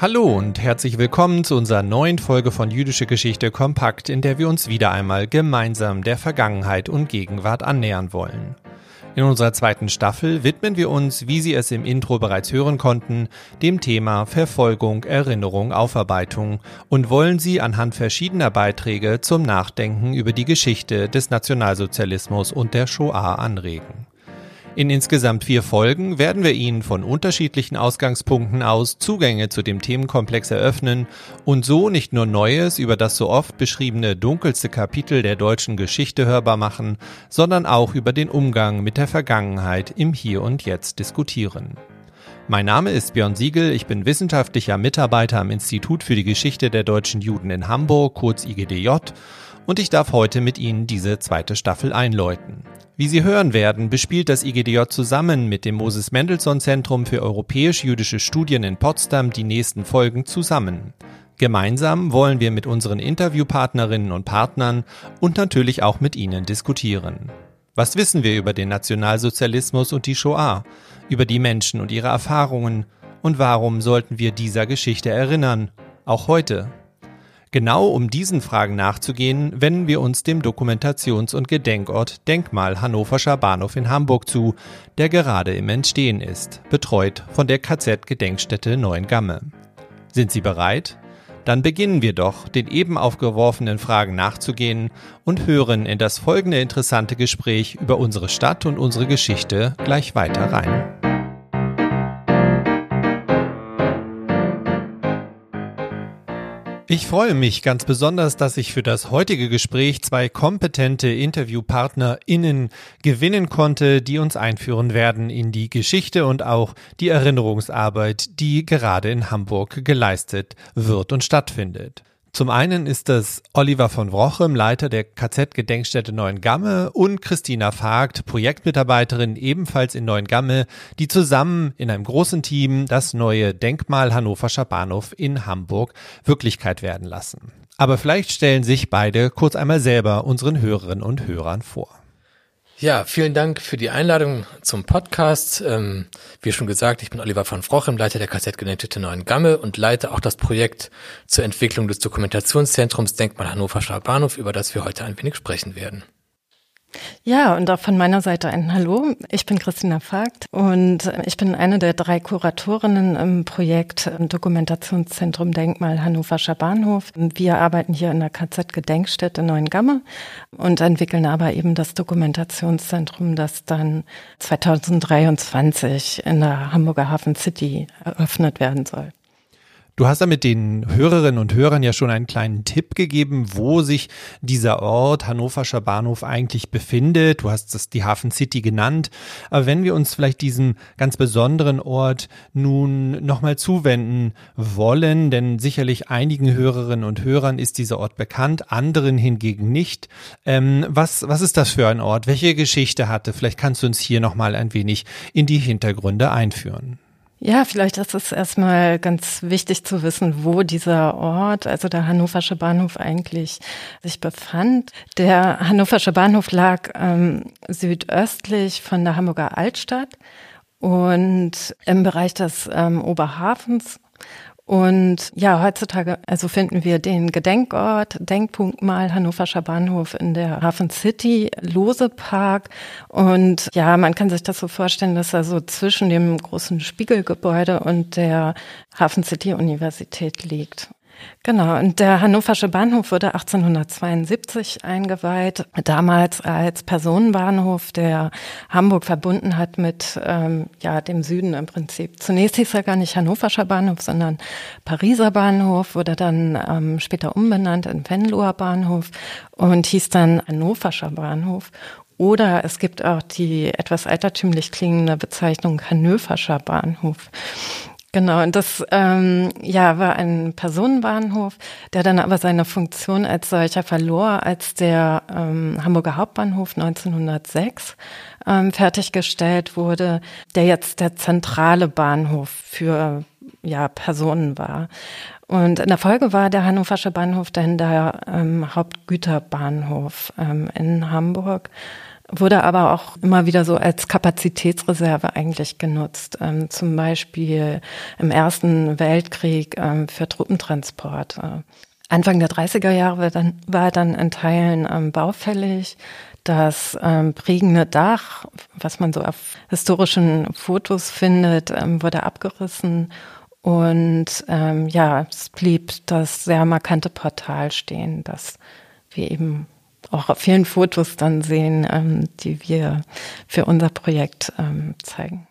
Hallo und herzlich willkommen zu unserer neuen Folge von Jüdische Geschichte Kompakt, in der wir uns wieder einmal gemeinsam der Vergangenheit und Gegenwart annähern wollen. In unserer zweiten Staffel widmen wir uns, wie Sie es im Intro bereits hören konnten, dem Thema Verfolgung, Erinnerung, Aufarbeitung und wollen Sie anhand verschiedener Beiträge zum Nachdenken über die Geschichte des Nationalsozialismus und der Shoah anregen. In insgesamt vier Folgen werden wir Ihnen von unterschiedlichen Ausgangspunkten aus Zugänge zu dem Themenkomplex eröffnen und so nicht nur Neues über das so oft beschriebene dunkelste Kapitel der deutschen Geschichte hörbar machen, sondern auch über den Umgang mit der Vergangenheit im Hier und Jetzt diskutieren. Mein Name ist Björn Siegel, ich bin wissenschaftlicher Mitarbeiter am Institut für die Geschichte der deutschen Juden in Hamburg, kurz IGDJ, und ich darf heute mit Ihnen diese zweite Staffel einläuten. Wie Sie hören werden, bespielt das IGDJ zusammen mit dem Moses Mendelssohn Zentrum für europäisch-jüdische Studien in Potsdam die nächsten Folgen zusammen. Gemeinsam wollen wir mit unseren Interviewpartnerinnen und Partnern und natürlich auch mit Ihnen diskutieren. Was wissen wir über den Nationalsozialismus und die Shoah, über die Menschen und ihre Erfahrungen und warum sollten wir dieser Geschichte erinnern, auch heute? Genau um diesen Fragen nachzugehen, wenden wir uns dem Dokumentations- und Gedenkort Denkmal Hannoverscher Bahnhof in Hamburg zu, der gerade im Entstehen ist, betreut von der KZ-Gedenkstätte Neuengamme. Sind Sie bereit? Dann beginnen wir doch, den eben aufgeworfenen Fragen nachzugehen und hören in das folgende interessante Gespräch über unsere Stadt und unsere Geschichte gleich weiter rein. Ich freue mich ganz besonders, dass ich für das heutige Gespräch zwei kompetente InterviewpartnerInnen gewinnen konnte, die uns einführen werden in die Geschichte und auch die Erinnerungsarbeit, die gerade in Hamburg geleistet wird und stattfindet. Zum einen ist das Oliver von Wrochem, Leiter der KZ-Gedenkstätte Neuengamme und Christina Vogt, Projektmitarbeiterin ebenfalls in Neuengamme, die zusammen in einem großen Team das neue Denkmal Hannoverscher Bahnhof in Hamburg Wirklichkeit werden lassen. Aber vielleicht stellen sich beide kurz einmal selber unseren Hörerinnen und Hörern vor. Ja, vielen Dank für die Einladung zum Podcast. Ähm, wie schon gesagt, ich bin Oliver von Frochem, Leiter der Kassettgedenkstätte Neuen Gamme und leite auch das Projekt zur Entwicklung des Dokumentationszentrums Denkmal Hannover Bahnhof, über das wir heute ein wenig sprechen werden. Ja, und auch von meiner Seite ein Hallo. Ich bin Christina Vogt und ich bin eine der drei Kuratorinnen im Projekt Dokumentationszentrum Denkmal Hannoverscher Bahnhof. Wir arbeiten hier in der KZ-Gedenkstätte Neuengamme und entwickeln aber eben das Dokumentationszentrum, das dann 2023 in der Hamburger Hafen City eröffnet werden soll. Du hast ja mit den Hörerinnen und Hörern ja schon einen kleinen Tipp gegeben, wo sich dieser Ort Hannoverscher Bahnhof eigentlich befindet. Du hast es die Hafen City genannt. Aber wenn wir uns vielleicht diesem ganz besonderen Ort nun nochmal zuwenden wollen, denn sicherlich einigen Hörerinnen und Hörern ist dieser Ort bekannt, anderen hingegen nicht. Ähm, was, was ist das für ein Ort? Welche Geschichte hatte? Vielleicht kannst du uns hier nochmal ein wenig in die Hintergründe einführen. Ja, vielleicht ist es erstmal ganz wichtig zu wissen, wo dieser Ort, also der Hannoversche Bahnhof eigentlich sich befand. Der Hannoversche Bahnhof lag ähm, südöstlich von der Hamburger Altstadt und im Bereich des ähm, Oberhafens und ja, heutzutage also finden wir den Gedenkort, Denkpunkt mal Hannoverscher Bahnhof in der Hafen City, Lose Park. Und ja, man kann sich das so vorstellen, dass er so zwischen dem großen Spiegelgebäude und der Hafen City Universität liegt. Genau, und der Hannoversche Bahnhof wurde 1872 eingeweiht, damals als Personenbahnhof, der Hamburg verbunden hat mit ähm, ja, dem Süden im Prinzip. Zunächst hieß er gar nicht Hannoverscher Bahnhof, sondern Pariser Bahnhof, wurde dann ähm, später umbenannt in Venloer Bahnhof und hieß dann Hannoverscher Bahnhof. Oder es gibt auch die etwas altertümlich klingende Bezeichnung Hannoverscher Bahnhof. Genau, und das ähm, ja, war ein Personenbahnhof, der dann aber seine Funktion als solcher verlor, als der ähm, Hamburger Hauptbahnhof 1906 ähm, fertiggestellt wurde, der jetzt der zentrale Bahnhof für ja, Personen war. Und in der Folge war der Hannoversche Bahnhof dann der ähm, Hauptgüterbahnhof ähm, in Hamburg. Wurde aber auch immer wieder so als Kapazitätsreserve eigentlich genutzt. Ähm, zum Beispiel im Ersten Weltkrieg ähm, für Truppentransport. Äh, Anfang der 30er Jahre war dann, war dann in Teilen ähm, baufällig. Das ähm, prägende Dach, was man so auf historischen Fotos findet, ähm, wurde abgerissen und ähm, ja, es blieb das sehr markante Portal stehen, das wir eben auch auf vielen Fotos dann sehen, ähm, die wir für unser Projekt ähm, zeigen.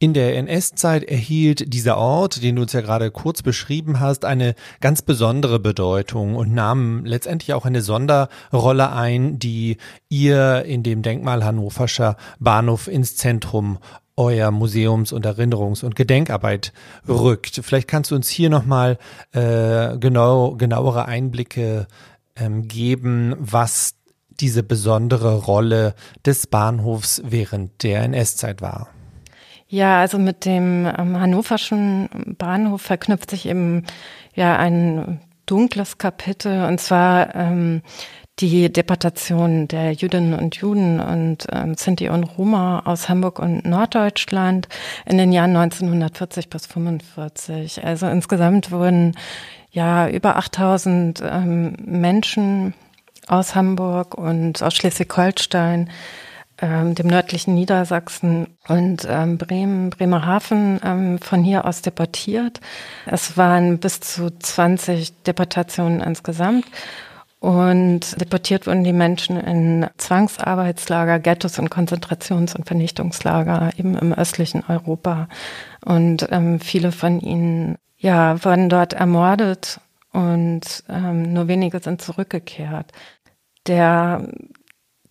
In der NS-Zeit erhielt dieser Ort, den du uns ja gerade kurz beschrieben hast, eine ganz besondere Bedeutung und nahm letztendlich auch eine Sonderrolle ein, die ihr in dem Denkmal Hannoverscher Bahnhof ins Zentrum euer Museums- und Erinnerungs- und Gedenkarbeit rückt. Vielleicht kannst du uns hier nochmal äh, genau, genauere Einblicke ähm, geben, was diese besondere Rolle des Bahnhofs während der NS-Zeit war. Ja, also mit dem ähm, hannoverschen Bahnhof verknüpft sich eben ja ein dunkles Kapitel und zwar ähm, die Deportation der Jüdinnen und Juden und ähm, Sinti und Roma aus Hamburg und Norddeutschland in den Jahren 1940 bis 45. Also insgesamt wurden ja über 8000 ähm, Menschen aus Hamburg und aus Schleswig-Holstein, ähm, dem nördlichen Niedersachsen und ähm, Bremen, Bremerhaven ähm, von hier aus deportiert. Es waren bis zu 20 Deportationen insgesamt. Und deportiert wurden die Menschen in Zwangsarbeitslager, Ghettos und Konzentrations- und Vernichtungslager eben im östlichen Europa. Und ähm, viele von ihnen ja, wurden dort ermordet und ähm, nur wenige sind zurückgekehrt. Der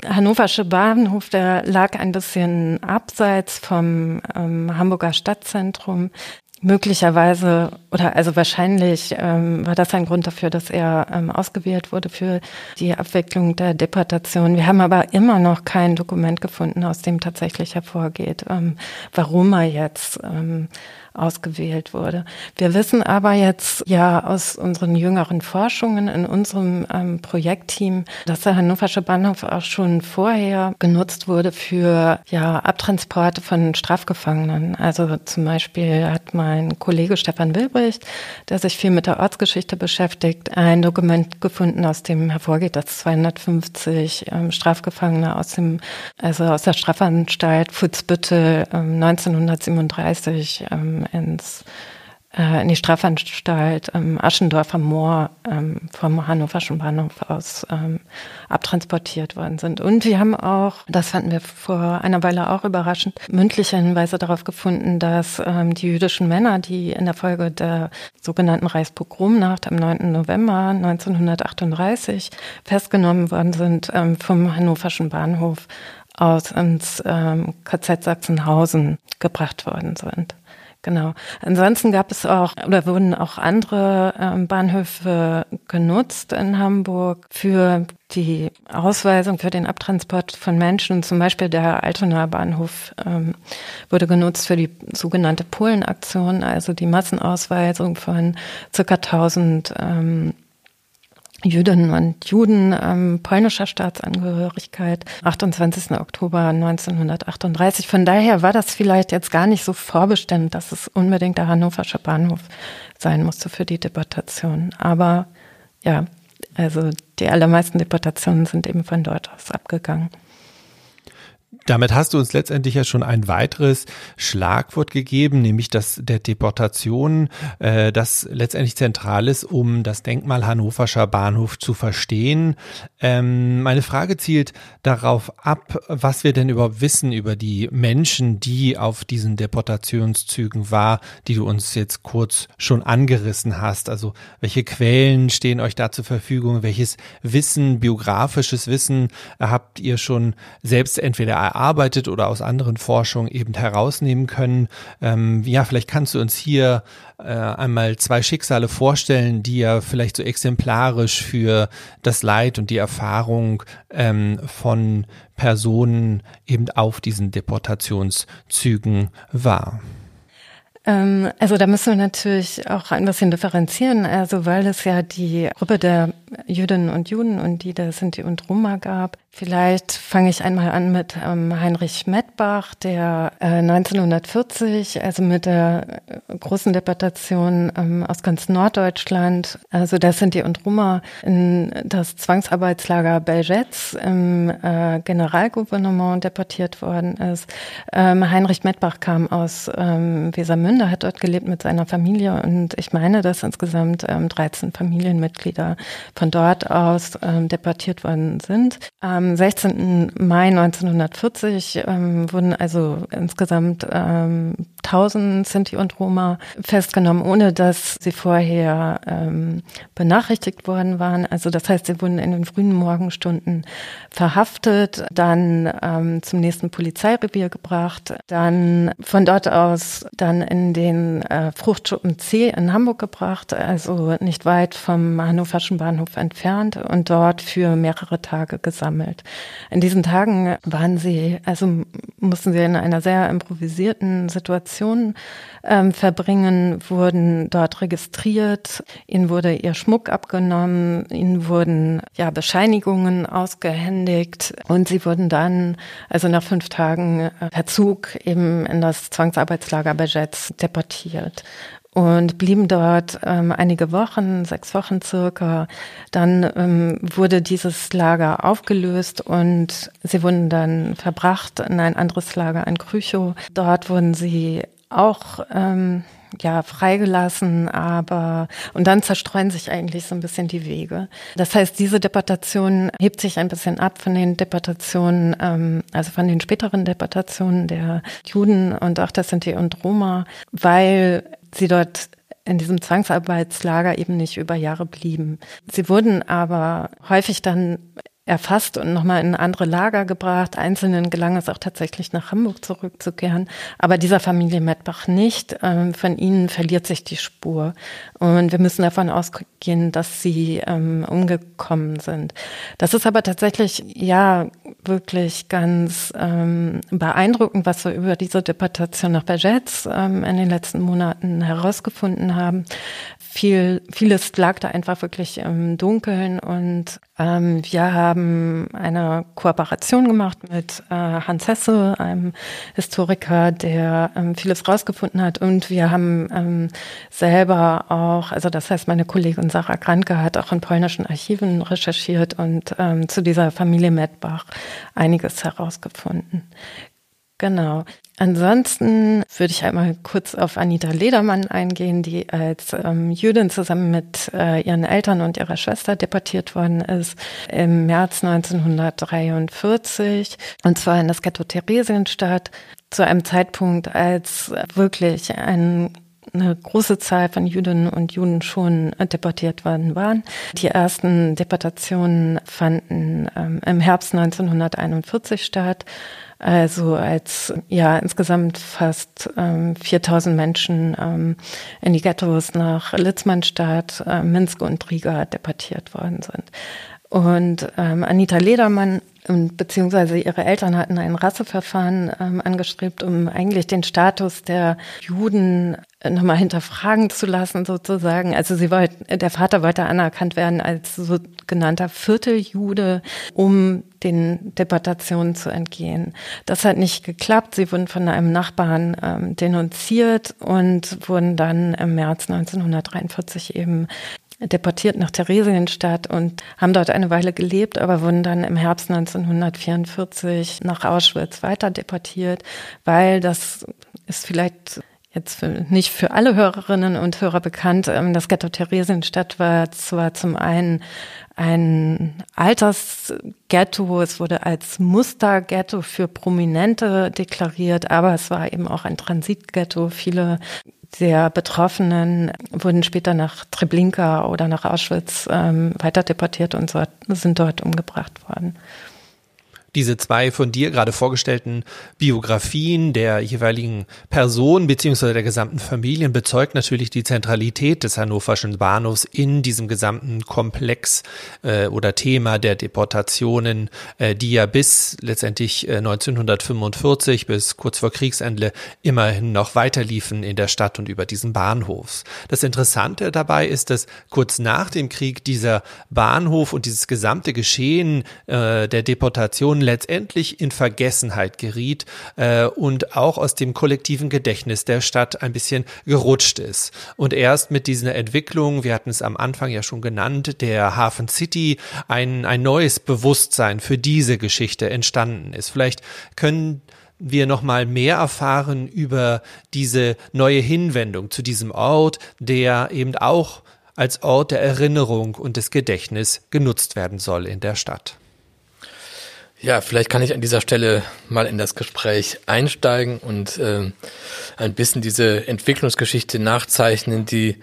Hannoversche Bahnhof, der lag ein bisschen abseits vom ähm, Hamburger Stadtzentrum möglicherweise oder also wahrscheinlich ähm, war das ein Grund dafür, dass er ähm, ausgewählt wurde für die Abwicklung der Deportation. Wir haben aber immer noch kein Dokument gefunden, aus dem tatsächlich hervorgeht, ähm, warum er jetzt ähm, ausgewählt wurde. Wir wissen aber jetzt ja aus unseren jüngeren Forschungen in unserem ähm, Projektteam, dass der Hannoversche Bahnhof auch schon vorher genutzt wurde für ja Abtransporte von Strafgefangenen. Also zum Beispiel hat mein Kollege Stefan Wilbricht, der sich viel mit der Ortsgeschichte beschäftigt, ein Dokument gefunden, aus dem hervorgeht, dass 250 ähm, Strafgefangene aus dem also aus der Strafanstalt Futzbüttel ähm, 1937 ähm, ins äh, in die Strafanstalt ähm, Aschendorfer Moor ähm, vom Hannoverschen Bahnhof aus ähm, abtransportiert worden sind. Und wir haben auch, das fanden wir vor einer Weile auch überraschend, mündliche Hinweise darauf gefunden, dass ähm, die jüdischen Männer, die in der Folge der sogenannten Reichspogromnacht am 9. November 1938 festgenommen worden sind, ähm, vom Hannoverschen Bahnhof aus ins ähm, KZ Sachsenhausen gebracht worden sind. Genau. Ansonsten gab es auch oder wurden auch andere ähm, Bahnhöfe genutzt in Hamburg für die Ausweisung, für den Abtransport von Menschen. Zum Beispiel der Altonaer Bahnhof ähm, wurde genutzt für die sogenannte Polenaktion, also die Massenausweisung von circa 1000 ähm, Jüdinnen und Juden ähm, polnischer Staatsangehörigkeit, 28. Oktober 1938. Von daher war das vielleicht jetzt gar nicht so vorbestimmt, dass es unbedingt der Hannoversche Bahnhof sein musste für die Deportation. Aber ja, also die allermeisten Deportationen sind eben von dort aus abgegangen. Damit hast du uns letztendlich ja schon ein weiteres Schlagwort gegeben, nämlich das der Deportation, äh, das letztendlich zentral ist, um das Denkmal Hannoverscher Bahnhof zu verstehen. Ähm, meine Frage zielt darauf ab, was wir denn überhaupt wissen über die Menschen, die auf diesen Deportationszügen war, die du uns jetzt kurz schon angerissen hast. Also welche Quellen stehen euch da zur Verfügung? Welches Wissen, biografisches Wissen habt ihr schon selbst entweder erarbeitet oder aus anderen Forschungen eben herausnehmen können. Ähm, ja, vielleicht kannst du uns hier äh, einmal zwei Schicksale vorstellen, die ja vielleicht so exemplarisch für das Leid und die Erfahrung ähm, von Personen eben auf diesen Deportationszügen war. Ähm, also da müssen wir natürlich auch ein bisschen differenzieren, also weil es ja die Gruppe der Jüdinnen und Juden und die der Sinti und Roma gab. Vielleicht fange ich einmal an mit ähm, Heinrich Mettbach, der äh, 1940, also mit der äh, großen Deportation ähm, aus ganz Norddeutschland, also der Sinti und Roma, in das Zwangsarbeitslager Belgetz im äh, Generalgouvernement deportiert worden ist. Heinrich Mettbach kam aus ähm, Wesermünde, hat dort gelebt mit seiner Familie und ich meine, dass insgesamt ähm, 13 Familienmitglieder von dort aus ähm, deportiert worden sind. Am 16. Mai 1940 ähm, wurden also insgesamt ähm, 1000 Sinti und Roma festgenommen, ohne dass sie vorher ähm, benachrichtigt worden waren. Also das heißt, sie wurden in den frühen Morgenstunden verhaftet, dann ähm, zum nächsten Polizeirevier gebracht, dann von dort aus dann in den äh, Fruchtschuppen C in Hamburg gebracht, also nicht weit vom Hannoverschen Bahnhof entfernt und dort für mehrere Tage gesammelt. In diesen Tagen waren sie, also mussten sie in einer sehr improvisierten Situation ähm, verbringen, wurden dort registriert, ihnen wurde ihr Schmuck abgenommen, ihnen wurden ja Bescheinigungen ausgehändigt und sie wurden dann, also nach fünf Tagen äh, per Zug eben in das Zwangsarbeitslager Bejetz deportiert und blieben dort ähm, einige Wochen, sechs Wochen circa. Dann ähm, wurde dieses Lager aufgelöst und sie wurden dann verbracht in ein anderes Lager, ein Krüchow. Dort wurden sie auch ähm, ja freigelassen, aber und dann zerstreuen sich eigentlich so ein bisschen die Wege. Das heißt, diese Deportation hebt sich ein bisschen ab von den Deportationen, ähm, also von den späteren Deportationen der Juden und auch der Sinti und Roma, weil sie dort in diesem Zwangsarbeitslager eben nicht über Jahre blieben. Sie wurden aber häufig dann erfasst und nochmal in andere Lager gebracht. Einzelnen gelang es auch tatsächlich nach Hamburg zurückzukehren, aber dieser Familie Mettbach nicht. Ähm, von ihnen verliert sich die Spur. Und wir müssen davon ausgehen, dass sie ähm, umgekommen sind. Das ist aber tatsächlich, ja, wirklich ganz ähm, beeindruckend, was wir über diese Deportation nach Bergetz in den letzten Monaten herausgefunden haben. Viel, vieles lag da einfach wirklich im Dunkeln und ähm, wir haben eine Kooperation gemacht mit äh, Hans Hesse, einem Historiker, der ähm, vieles rausgefunden hat und wir haben ähm, selber auch, also das heißt meine Kollegin Sarah Kranke hat auch in polnischen Archiven recherchiert und ähm, zu dieser Familie Medbach einiges herausgefunden. Genau. Ansonsten würde ich einmal kurz auf Anita Ledermann eingehen, die als ähm, Jüdin zusammen mit äh, ihren Eltern und ihrer Schwester deportiert worden ist im März 1943 und zwar in das Ghetto Theresienstadt zu einem Zeitpunkt, als wirklich ein eine große Zahl von Jüdinnen und Juden schon deportiert worden waren. Die ersten Deportationen fanden ähm, im Herbst 1941 statt. Also als ja insgesamt fast ähm, 4000 Menschen ähm, in die Ghettos nach Litzmannstadt, äh, Minsk und Riga deportiert worden sind. Und ähm, Anita Ledermann und beziehungsweise ihre Eltern hatten ein Rasseverfahren ähm, angestrebt, um eigentlich den Status der Juden nochmal hinterfragen zu lassen, sozusagen. Also sie wollte, der Vater wollte anerkannt werden als sogenannter Vierteljude, um den Deportationen zu entgehen. Das hat nicht geklappt. Sie wurden von einem Nachbarn ähm, denunziert und wurden dann im März 1943 eben deportiert nach Theresienstadt und haben dort eine Weile gelebt, aber wurden dann im Herbst 1944 nach Auschwitz weiter deportiert, weil das ist vielleicht jetzt für, nicht für alle Hörerinnen und Hörer bekannt. Ähm, das Ghetto Theresienstadt war zwar zum einen ein Altersghetto, es wurde als Musterghetto für Prominente deklariert, aber es war eben auch ein Transitghetto. Viele der Betroffenen wurden später nach Treblinka oder nach Auschwitz ähm, weiter deportiert und so, sind dort umgebracht worden. Diese zwei von dir gerade vorgestellten Biografien der jeweiligen Personen beziehungsweise der gesamten Familien bezeugt natürlich die Zentralität des hannoverschen Bahnhofs in diesem gesamten Komplex äh, oder Thema der Deportationen, äh, die ja bis letztendlich äh, 1945 bis kurz vor Kriegsende immerhin noch weiterliefen in der Stadt und über diesen Bahnhof. Das Interessante dabei ist, dass kurz nach dem Krieg dieser Bahnhof und dieses gesamte Geschehen äh, der Deportation letztendlich in Vergessenheit geriet äh, und auch aus dem kollektiven Gedächtnis der Stadt ein bisschen gerutscht ist. Und erst mit dieser Entwicklung, wir hatten es am Anfang ja schon genannt, der Hafen City, ein, ein neues Bewusstsein für diese Geschichte entstanden ist. Vielleicht können wir noch mal mehr erfahren über diese neue Hinwendung zu diesem Ort, der eben auch als Ort der Erinnerung und des Gedächtnis genutzt werden soll in der Stadt. Ja, vielleicht kann ich an dieser Stelle mal in das Gespräch einsteigen und äh, ein bisschen diese Entwicklungsgeschichte nachzeichnen, die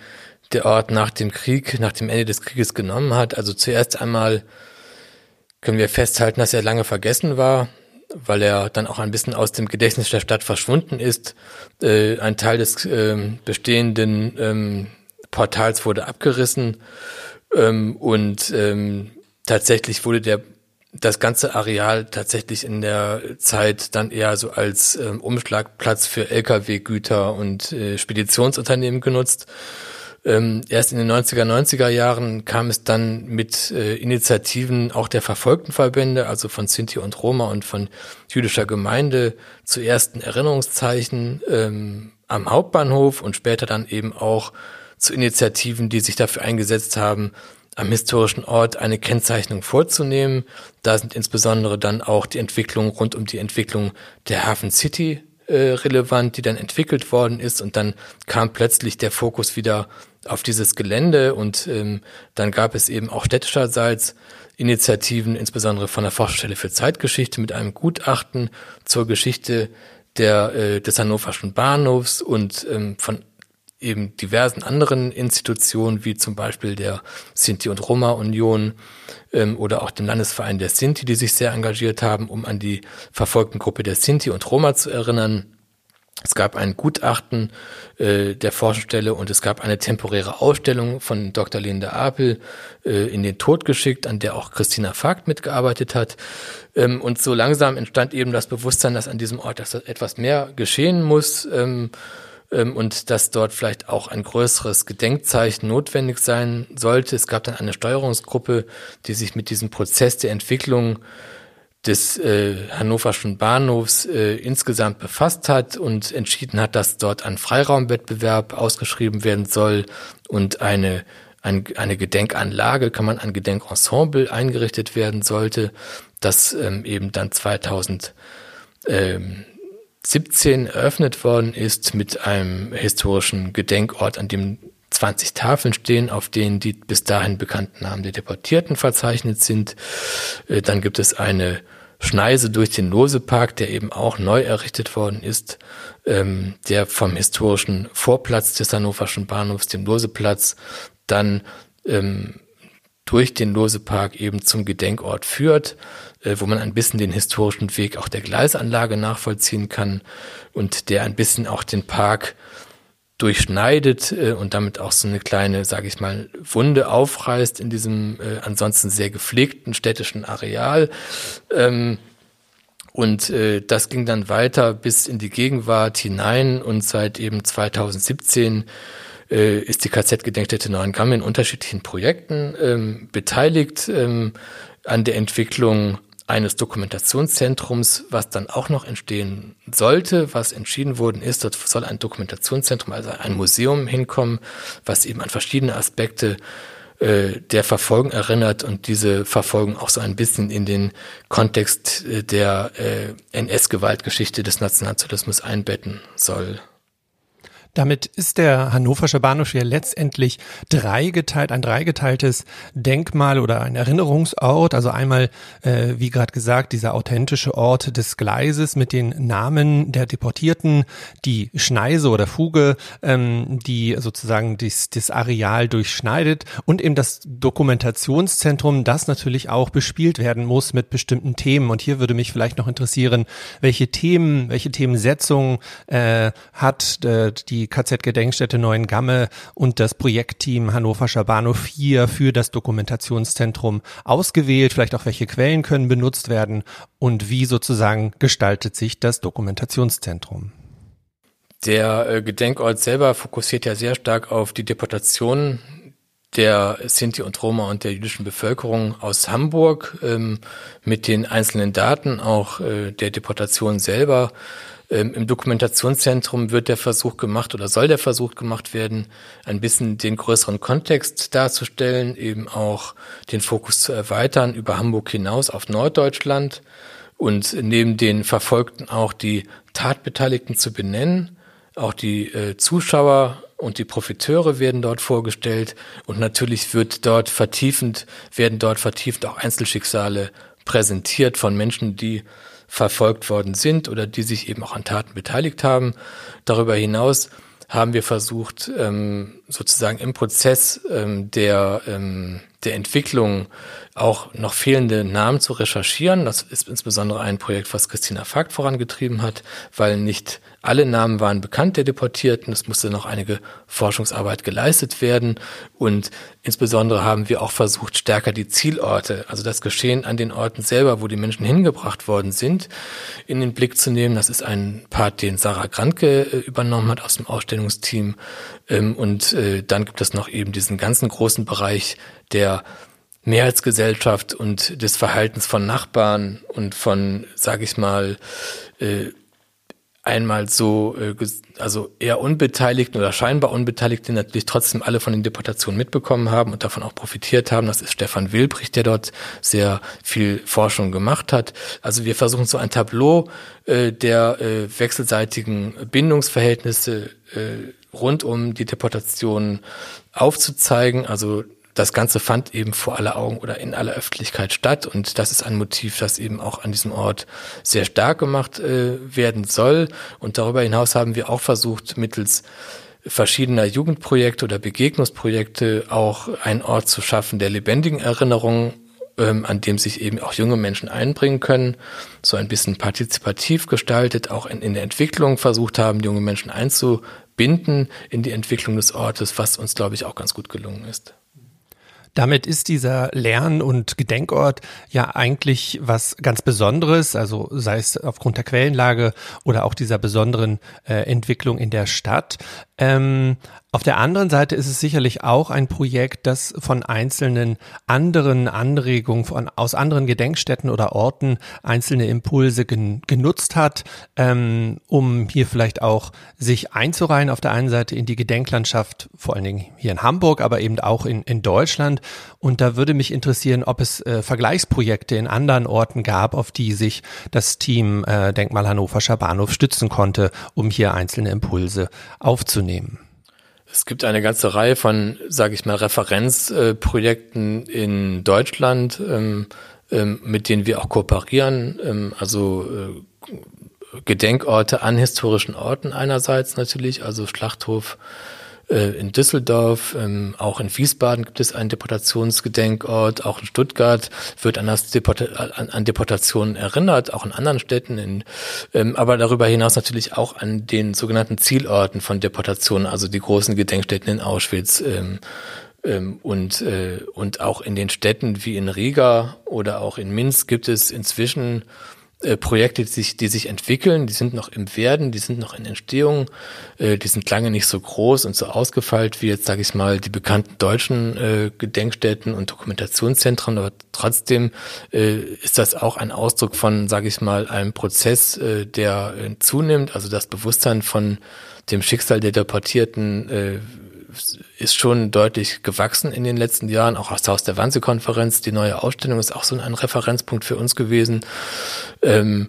der Ort nach dem Krieg, nach dem Ende des Krieges genommen hat. Also zuerst einmal können wir festhalten, dass er lange vergessen war, weil er dann auch ein bisschen aus dem Gedächtnis der Stadt verschwunden ist. Äh, ein Teil des äh, bestehenden ähm, Portals wurde abgerissen ähm, und ähm, tatsächlich wurde der das ganze Areal tatsächlich in der Zeit dann eher so als ähm, Umschlagplatz für Lkw-Güter und äh, Speditionsunternehmen genutzt. Ähm, erst in den 90er, 90er Jahren kam es dann mit äh, Initiativen auch der verfolgten Verbände, also von Sinti und Roma und von jüdischer Gemeinde zu ersten Erinnerungszeichen ähm, am Hauptbahnhof und später dann eben auch zu Initiativen, die sich dafür eingesetzt haben, am historischen Ort eine Kennzeichnung vorzunehmen. Da sind insbesondere dann auch die Entwicklung rund um die Entwicklung der Hafen City äh, relevant, die dann entwickelt worden ist und dann kam plötzlich der Fokus wieder auf dieses Gelände und ähm, dann gab es eben auch städtischerseits Initiativen, insbesondere von der Forschungsstelle für Zeitgeschichte mit einem Gutachten zur Geschichte der, äh, des Hannoverschen Bahnhofs und ähm, von eben diversen anderen Institutionen, wie zum Beispiel der Sinti- und Roma-Union ähm, oder auch dem Landesverein der Sinti, die sich sehr engagiert haben, um an die verfolgten Gruppe der Sinti und Roma zu erinnern. Es gab ein Gutachten äh, der Forschungsstelle und es gab eine temporäre Ausstellung von Dr. Linda Apel äh, in den Tod geschickt, an der auch Christina Vogt mitgearbeitet hat. Ähm, und so langsam entstand eben das Bewusstsein, dass an diesem Ort etwas mehr geschehen muss. Ähm, und dass dort vielleicht auch ein größeres Gedenkzeichen notwendig sein sollte. Es gab dann eine Steuerungsgruppe, die sich mit diesem Prozess der Entwicklung des äh, Hannoverschen Bahnhofs äh, insgesamt befasst hat und entschieden hat, dass dort ein Freiraumwettbewerb ausgeschrieben werden soll und eine, ein, eine Gedenkanlage, kann man ein Gedenkensemble eingerichtet werden sollte, das ähm, eben dann 2000 ähm, 17 eröffnet worden ist mit einem historischen Gedenkort, an dem 20 Tafeln stehen, auf denen die bis dahin bekannten Namen der Deportierten verzeichnet sind. Äh, dann gibt es eine Schneise durch den Losepark, der eben auch neu errichtet worden ist, ähm, der vom historischen Vorplatz des Hannoverschen Bahnhofs, dem Loseplatz, dann ähm, durch den Losepark eben zum Gedenkort führt. Äh, wo man ein bisschen den historischen Weg auch der Gleisanlage nachvollziehen kann und der ein bisschen auch den Park durchschneidet äh, und damit auch so eine kleine, sage ich mal, Wunde aufreißt in diesem äh, ansonsten sehr gepflegten städtischen Areal. Ähm, und äh, das ging dann weiter bis in die Gegenwart hinein und seit eben 2017 äh, ist die KZ-Gedenkstätte Neuengamme in unterschiedlichen Projekten ähm, beteiligt ähm, an der Entwicklung eines Dokumentationszentrums, was dann auch noch entstehen sollte, was entschieden worden ist. Dort soll ein Dokumentationszentrum, also ein Museum hinkommen, was eben an verschiedene Aspekte äh, der Verfolgung erinnert und diese Verfolgung auch so ein bisschen in den Kontext äh, der äh, NS-Gewaltgeschichte des Nationalsozialismus einbetten soll. Damit ist der Hannoversche Bahnhof ja letztendlich dreigeteilt, ein dreigeteiltes Denkmal oder ein Erinnerungsort. Also einmal, äh, wie gerade gesagt, dieser authentische Ort des Gleises mit den Namen der Deportierten, die Schneise oder Fuge, ähm, die sozusagen dies, das Areal durchschneidet und eben das Dokumentationszentrum, das natürlich auch bespielt werden muss mit bestimmten Themen. Und hier würde mich vielleicht noch interessieren, welche Themen, welche Themensetzungen äh, hat äh, die die KZ-Gedenkstätte Neuengamme und das Projektteam Hannoverscher Bahnhof 4 für das Dokumentationszentrum ausgewählt? Vielleicht auch welche Quellen können benutzt werden und wie sozusagen gestaltet sich das Dokumentationszentrum? Der äh, Gedenkort selber fokussiert ja sehr stark auf die Deportation der Sinti und Roma und der jüdischen Bevölkerung aus Hamburg ähm, mit den einzelnen Daten auch äh, der Deportation selber. Ähm, Im Dokumentationszentrum wird der Versuch gemacht oder soll der Versuch gemacht werden, ein bisschen den größeren Kontext darzustellen, eben auch den Fokus zu erweitern über Hamburg hinaus auf Norddeutschland und neben den Verfolgten auch die Tatbeteiligten zu benennen. Auch die äh, Zuschauer und die Profiteure werden dort vorgestellt und natürlich wird dort vertiefend, werden dort vertieft auch Einzelschicksale präsentiert von Menschen, die verfolgt worden sind oder die sich eben auch an Taten beteiligt haben. Darüber hinaus haben wir versucht, ähm, sozusagen im Prozess ähm, der, ähm, der Entwicklung auch noch fehlende Namen zu recherchieren. Das ist insbesondere ein Projekt, was Christina Fagt vorangetrieben hat, weil nicht alle Namen waren bekannt der Deportierten. Es musste noch einige Forschungsarbeit geleistet werden. Und insbesondere haben wir auch versucht, stärker die Zielorte, also das Geschehen an den Orten selber, wo die Menschen hingebracht worden sind, in den Blick zu nehmen. Das ist ein Part, den Sarah Grantke äh, übernommen hat aus dem Ausstellungsteam. Ähm, und äh, dann gibt es noch eben diesen ganzen großen Bereich der Mehrheitsgesellschaft und des Verhaltens von Nachbarn und von, sage ich mal, äh, einmal so, äh, also eher Unbeteiligten oder scheinbar Unbeteiligten natürlich trotzdem alle von den Deportationen mitbekommen haben und davon auch profitiert haben. Das ist Stefan Wilbricht, der dort sehr viel Forschung gemacht hat. Also wir versuchen so ein Tableau der wechselseitigen Bindungsverhältnisse rund um die Deportation aufzuzeigen. Also das Ganze fand eben vor aller Augen oder in aller Öffentlichkeit statt und das ist ein Motiv, das eben auch an diesem Ort sehr stark gemacht äh, werden soll. Und darüber hinaus haben wir auch versucht, mittels verschiedener Jugendprojekte oder Begegnungsprojekte auch einen Ort zu schaffen der lebendigen Erinnerung, ähm, an dem sich eben auch junge Menschen einbringen können, so ein bisschen partizipativ gestaltet, auch in, in der Entwicklung versucht haben, junge Menschen einzubinden in die Entwicklung des Ortes, was uns, glaube ich, auch ganz gut gelungen ist. Damit ist dieser Lern- und Gedenkort ja eigentlich was ganz Besonderes, also sei es aufgrund der Quellenlage oder auch dieser besonderen äh, Entwicklung in der Stadt. Ähm, auf der anderen Seite ist es sicherlich auch ein Projekt, das von einzelnen anderen Anregungen von, aus anderen Gedenkstätten oder Orten einzelne Impulse gen, genutzt hat, ähm, um hier vielleicht auch sich einzureihen auf der einen Seite in die Gedenklandschaft, vor allen Dingen hier in Hamburg, aber eben auch in, in Deutschland. Und da würde mich interessieren, ob es äh, Vergleichsprojekte in anderen Orten gab, auf die sich das Team äh, Denkmal Hannoverscher Bahnhof stützen konnte, um hier einzelne Impulse aufzunehmen. Es gibt eine ganze Reihe von, sage ich mal, Referenzprojekten äh, in Deutschland, ähm, ähm, mit denen wir auch kooperieren. Ähm, also äh, Gedenkorte an historischen Orten einerseits natürlich, also Schlachthof äh, in Düsseldorf, ähm, auch in Wiesbaden gibt es einen Deportationsgedenkort, auch in Stuttgart wird an, das Deport an, Deportationen erinnert, auch in anderen Städten, in, ähm, aber darüber hinaus natürlich auch an den sogenannten Zielorten von Deportationen, also die großen Gedenkstätten in Auschwitz, ähm, und, äh, und auch in den Städten wie in Riga oder auch in Minsk gibt es inzwischen äh, Projekte, die sich, die sich entwickeln, die sind noch im Werden, die sind noch in Entstehung, äh, die sind lange nicht so groß und so ausgefeilt wie jetzt, sage ich mal, die bekannten deutschen äh, Gedenkstätten und Dokumentationszentren, aber trotzdem äh, ist das auch ein Ausdruck von, sage ich mal, einem Prozess, äh, der äh, zunimmt, also das Bewusstsein von dem Schicksal der Deportierten äh, ist schon deutlich gewachsen in den letzten Jahren, auch aus Haus der Wannsee-Konferenz. Die neue Ausstellung ist auch so ein Referenzpunkt für uns gewesen. Ähm,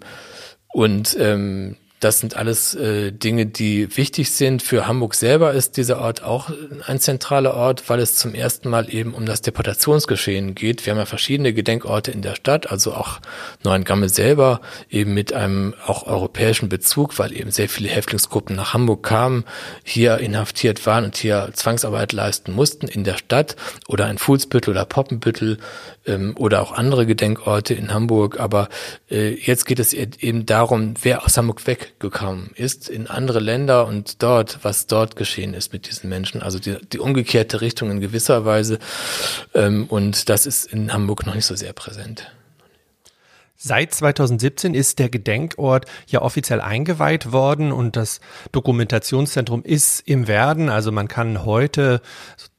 und ähm, das sind alles äh, Dinge, die wichtig sind. Für Hamburg selber ist dieser Ort auch ein zentraler Ort, weil es zum ersten Mal eben um das Deportationsgeschehen geht. Wir haben ja verschiedene Gedenkorte in der Stadt, also auch Neuengamme selber, eben mit einem auch europäischen Bezug, weil eben sehr viele Häftlingsgruppen nach Hamburg kamen, hier inhaftiert waren und hier Zwangsarbeit leisten mussten in der Stadt oder in Fuhlsbüttel oder Poppenbüttel ähm, oder auch andere Gedenkorte in Hamburg. Aber äh, jetzt geht es eben darum, wer aus Hamburg weggekommen ist in andere Länder und dort, was dort geschehen ist mit diesen Menschen. Also die, die umgekehrte Richtung in gewisser Weise. Ähm, und das ist in Hamburg noch nicht so sehr präsent. Seit 2017 ist der Gedenkort ja offiziell eingeweiht worden und das Dokumentationszentrum ist im Werden. Also man kann heute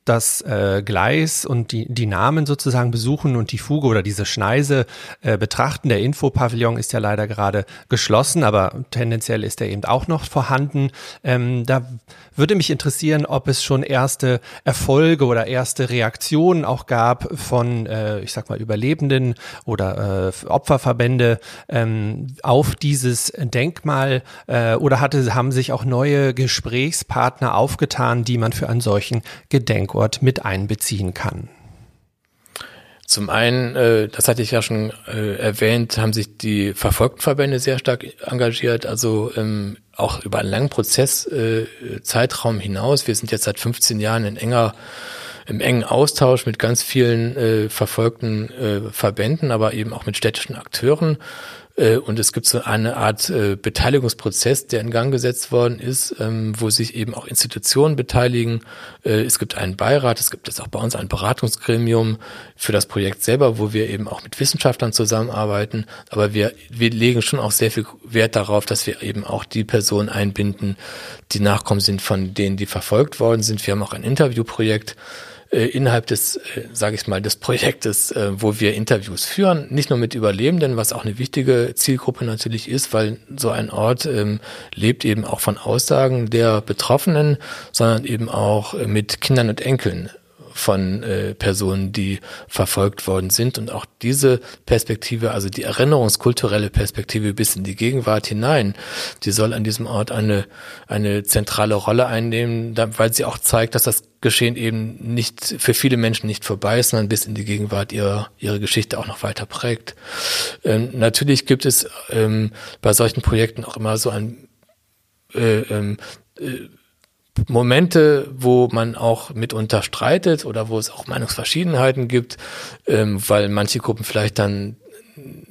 das äh, Gleis und die, die Namen sozusagen besuchen und die Fuge oder diese Schneise äh, betrachten. Der Infopavillon ist ja leider gerade geschlossen, aber tendenziell ist er eben auch noch vorhanden. Ähm, da würde mich interessieren, ob es schon erste Erfolge oder erste Reaktionen auch gab von, äh, ich sag mal, Überlebenden oder äh, Opferverbände ähm, auf dieses Denkmal äh, oder hatte, haben sich auch neue Gesprächspartner aufgetan, die man für einen solchen Gedenkort mit einbeziehen kann? Zum einen, äh, das hatte ich ja schon äh, erwähnt, haben sich die Verfolgtenverbände sehr stark engagiert, also ähm, auch über einen langen Prozesszeitraum äh, hinaus. Wir sind jetzt seit 15 Jahren in enger im engen Austausch mit ganz vielen äh, verfolgten äh, Verbänden, aber eben auch mit städtischen Akteuren. Äh, und es gibt so eine Art äh, Beteiligungsprozess, der in Gang gesetzt worden ist, ähm, wo sich eben auch Institutionen beteiligen. Äh, es gibt einen Beirat, es gibt jetzt auch bei uns ein Beratungsgremium für das Projekt selber, wo wir eben auch mit Wissenschaftlern zusammenarbeiten. Aber wir, wir legen schon auch sehr viel Wert darauf, dass wir eben auch die Personen einbinden, die Nachkommen sind von denen, die verfolgt worden sind. Wir haben auch ein Interviewprojekt äh, innerhalb des, äh, sage ich mal, des Projektes, äh, wo wir Interviews führen, nicht nur mit Überlebenden, was auch eine wichtige Zielgruppe natürlich ist, weil so ein Ort ähm, lebt eben auch von Aussagen der Betroffenen, sondern eben auch mit Kindern und Enkeln von äh, Personen, die verfolgt worden sind. Und auch diese Perspektive, also die erinnerungskulturelle Perspektive bis in die Gegenwart hinein, die soll an diesem Ort eine, eine zentrale Rolle einnehmen, weil sie auch zeigt, dass das Geschehen eben nicht für viele Menschen nicht vorbei ist, sondern bis in die Gegenwart ihre, ihre Geschichte auch noch weiter prägt. Ähm, natürlich gibt es ähm, bei solchen Projekten auch immer so ein äh, ähm, äh, Momente, wo man auch mitunter streitet oder wo es auch Meinungsverschiedenheiten gibt, ähm, weil manche Gruppen vielleicht dann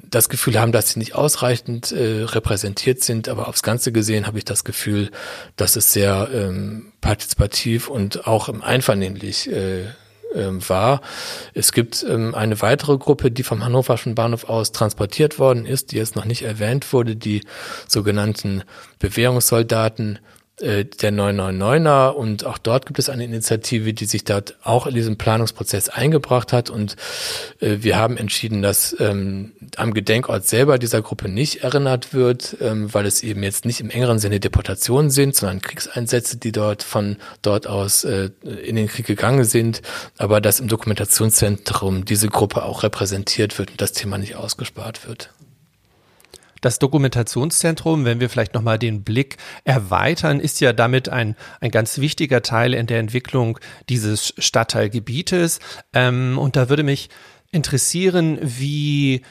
das Gefühl haben, dass sie nicht ausreichend äh, repräsentiert sind, aber aufs Ganze gesehen habe ich das Gefühl, dass es sehr ähm, partizipativ und auch einvernehmlich äh, ähm, war. Es gibt eine weitere Gruppe, die vom Hannoverschen Bahnhof aus transportiert worden ist, die jetzt noch nicht erwähnt wurde, die sogenannten Bewährungssoldaten äh, der 999er und auch dort gibt es eine Initiative, die sich dort auch in diesen Planungsprozess eingebracht hat und äh, wir haben entschieden, dass ähm, am Gedenkort selber dieser Gruppe nicht erinnert wird, ähm, weil es eben jetzt nicht im engeren Sinne Deportationen sind, sondern Kriegseinsätze, die dort von dort aus äh, in den Krieg gegangen sind, aber dass im Dokumentationszentrum diese Gruppe auch repräsentiert wird und das Thema nicht ausgespart wird. Das Dokumentationszentrum, wenn wir vielleicht nochmal den Blick erweitern, ist ja damit ein, ein ganz wichtiger Teil in der Entwicklung dieses Stadtteilgebietes. Ähm, und da würde mich interessieren, wie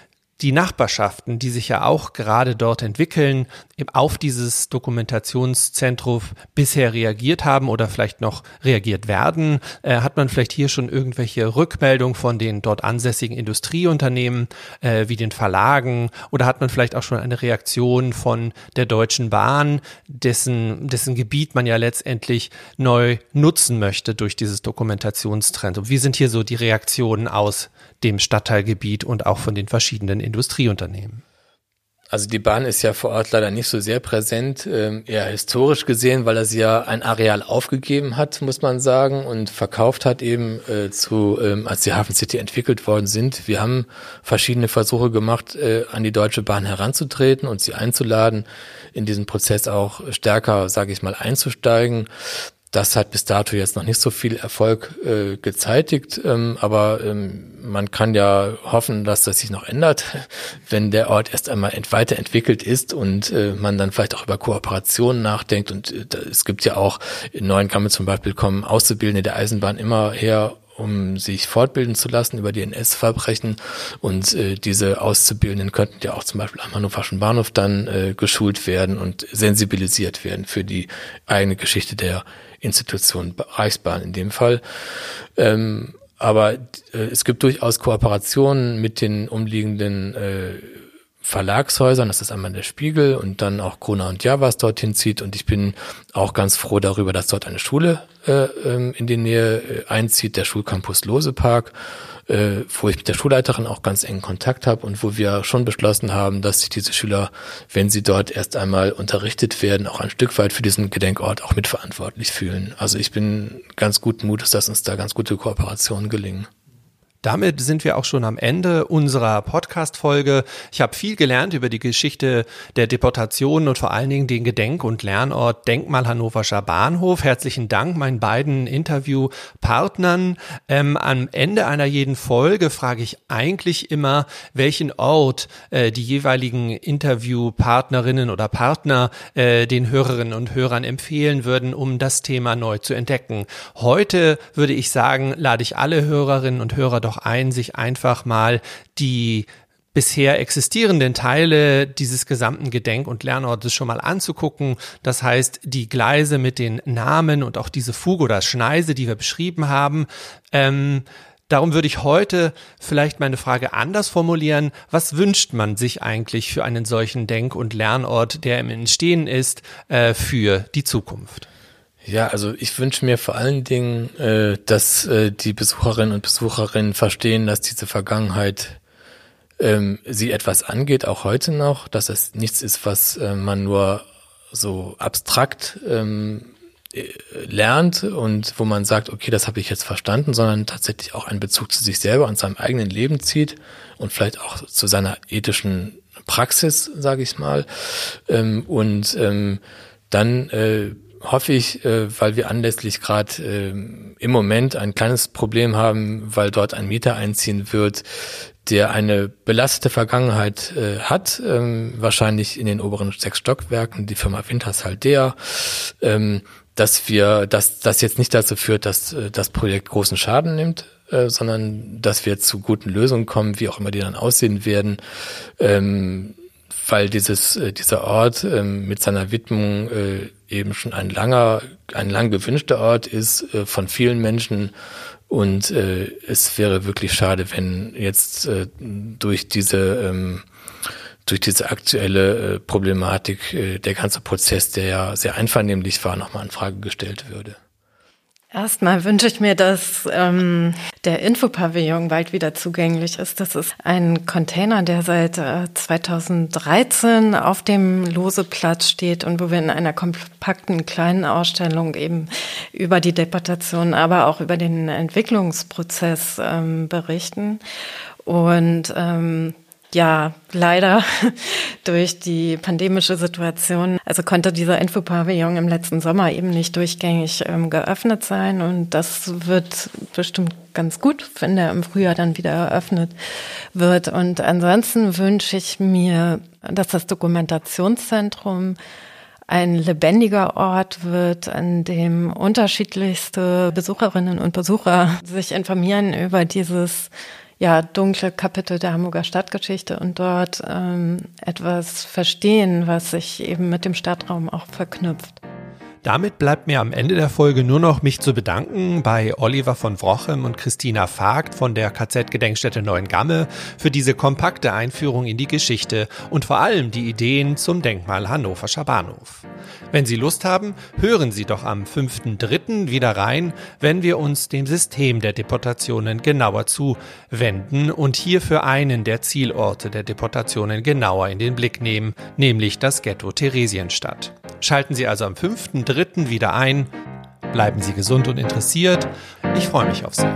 die Nachbarschaften, die sich ja auch gerade dort entwickeln, auf dieses Dokumentationszentrum bisher reagiert haben oder vielleicht noch reagiert werden? Äh, hat man vielleicht hier schon irgendwelche Rückmeldungen von den dort ansässigen Industrieunternehmen äh, wie den Verlagen oder hat man vielleicht auch schon eine Reaktion von der Deutschen Bahn, dessen, dessen Gebiet man ja letztendlich neu nutzen möchte durch dieses Dokumentationszentrum? Wie sind hier so die Reaktionen aus dem Stadtteilgebiet und auch von den verschiedenen Industrieunternehmen? Also die Bahn ist ja vor Ort leider nicht so sehr präsent, ähm, eher historisch gesehen, weil er sie ja ein Areal aufgegeben hat, muss man sagen, und verkauft hat eben äh, zu, ähm, als die Hafen City entwickelt worden sind. Wir haben verschiedene Versuche gemacht, äh, an die Deutsche Bahn heranzutreten und sie einzuladen, in diesen Prozess auch stärker, sage ich mal, einzusteigen. Das hat bis dato jetzt noch nicht so viel Erfolg äh, gezeitigt, ähm, aber ähm, man kann ja hoffen, dass das sich noch ändert, wenn der Ort erst einmal ent weiterentwickelt ist und äh, man dann vielleicht auch über Kooperationen nachdenkt. Und äh, es gibt ja auch in Neuen Kammern zum Beispiel kommen Auszubildende der Eisenbahn immer her um sich fortbilden zu lassen über die NS-Verbrechen. Und äh, diese Auszubildenden könnten ja auch zum Beispiel am Hannoverschen Bahnhof dann äh, geschult werden und sensibilisiert werden für die eigene Geschichte der Institution Reichsbahn in dem Fall. Ähm, aber äh, es gibt durchaus Kooperationen mit den umliegenden äh, Verlagshäusern, das ist einmal der Spiegel und dann auch Krona und Ja, was dorthin zieht. Und ich bin auch ganz froh darüber, dass dort eine Schule äh, ähm, in die Nähe äh, einzieht, der Schulcampus Losepark, äh, wo ich mit der Schulleiterin auch ganz engen Kontakt habe und wo wir schon beschlossen haben, dass sich diese Schüler, wenn sie dort erst einmal unterrichtet werden, auch ein Stück weit für diesen Gedenkort auch mitverantwortlich fühlen. Also ich bin ganz guten Mutes, dass uns da ganz gute Kooperationen gelingen. Damit sind wir auch schon am Ende unserer Podcast-Folge. Ich habe viel gelernt über die Geschichte der Deportation und vor allen Dingen den Gedenk- und Lernort Denkmal Hannoverscher Bahnhof. Herzlichen Dank meinen beiden Interviewpartnern. Ähm, am Ende einer jeden Folge frage ich eigentlich immer, welchen Ort äh, die jeweiligen Interviewpartnerinnen oder Partner äh, den Hörerinnen und Hörern empfehlen würden, um das Thema neu zu entdecken. Heute würde ich sagen, lade ich alle Hörerinnen und Hörer doch doch ein, sich einfach mal die bisher existierenden Teile dieses gesamten Gedenk- und Lernortes schon mal anzugucken. Das heißt, die Gleise mit den Namen und auch diese Fuge oder Schneise, die wir beschrieben haben. Ähm, darum würde ich heute vielleicht meine Frage anders formulieren. Was wünscht man sich eigentlich für einen solchen Denk- und Lernort, der im Entstehen ist, äh, für die Zukunft? Ja, also ich wünsche mir vor allen Dingen, äh, dass äh, die Besucherinnen und Besucherinnen verstehen, dass diese Vergangenheit ähm, sie etwas angeht, auch heute noch, dass es nichts ist, was äh, man nur so abstrakt ähm, äh, lernt und wo man sagt, okay, das habe ich jetzt verstanden, sondern tatsächlich auch einen Bezug zu sich selber und seinem eigenen Leben zieht und vielleicht auch zu seiner ethischen Praxis, sage ich mal. Ähm, und ähm, dann äh, hoffe ich, äh, weil wir anlässlich gerade äh, im Moment ein kleines Problem haben, weil dort ein Mieter einziehen wird, der eine belastete Vergangenheit äh, hat, ähm, wahrscheinlich in den oberen sechs Stockwerken, die Firma Wintershaldea, ähm, dass wir, dass das jetzt nicht dazu führt, dass äh, das Projekt großen Schaden nimmt, äh, sondern dass wir zu guten Lösungen kommen, wie auch immer die dann aussehen werden. Ähm, weil dieses, äh, dieser Ort ähm, mit seiner Widmung äh, eben schon ein langer, ein lang gewünschter Ort ist äh, von vielen Menschen. Und äh, es wäre wirklich schade, wenn jetzt äh, durch diese ähm, durch diese aktuelle Problematik äh, der ganze Prozess, der ja sehr einvernehmlich war, nochmal in Frage gestellt würde. Erstmal wünsche ich mir, dass ähm, der Infopavillon bald wieder zugänglich ist. Das ist ein Container, der seit äh, 2013 auf dem Loseplatz steht und wo wir in einer kompakten kleinen Ausstellung eben über die Deportation, aber auch über den Entwicklungsprozess ähm, berichten. Und ähm, ja, leider durch die pandemische Situation, also konnte dieser Infopavillon im letzten Sommer eben nicht durchgängig ähm, geöffnet sein und das wird bestimmt ganz gut, wenn der im Frühjahr dann wieder eröffnet wird. Und ansonsten wünsche ich mir, dass das Dokumentationszentrum ein lebendiger Ort wird, an dem unterschiedlichste Besucherinnen und Besucher sich informieren über dieses ja, dunkle Kapitel der Hamburger Stadtgeschichte und dort ähm, etwas verstehen, was sich eben mit dem Stadtraum auch verknüpft. Damit bleibt mir am Ende der Folge nur noch mich zu bedanken bei Oliver von Wrochem und Christina Vogt von der KZ-Gedenkstätte Neuengamme für diese kompakte Einführung in die Geschichte und vor allem die Ideen zum Denkmal Hannoverscher Bahnhof. Wenn Sie Lust haben, hören Sie doch am 5.3. wieder rein, wenn wir uns dem System der Deportationen genauer zuwenden und hierfür einen der Zielorte der Deportationen genauer in den Blick nehmen, nämlich das Ghetto Theresienstadt. Schalten Sie also am 5.3. wieder ein. Bleiben Sie gesund und interessiert. Ich freue mich auf Sie.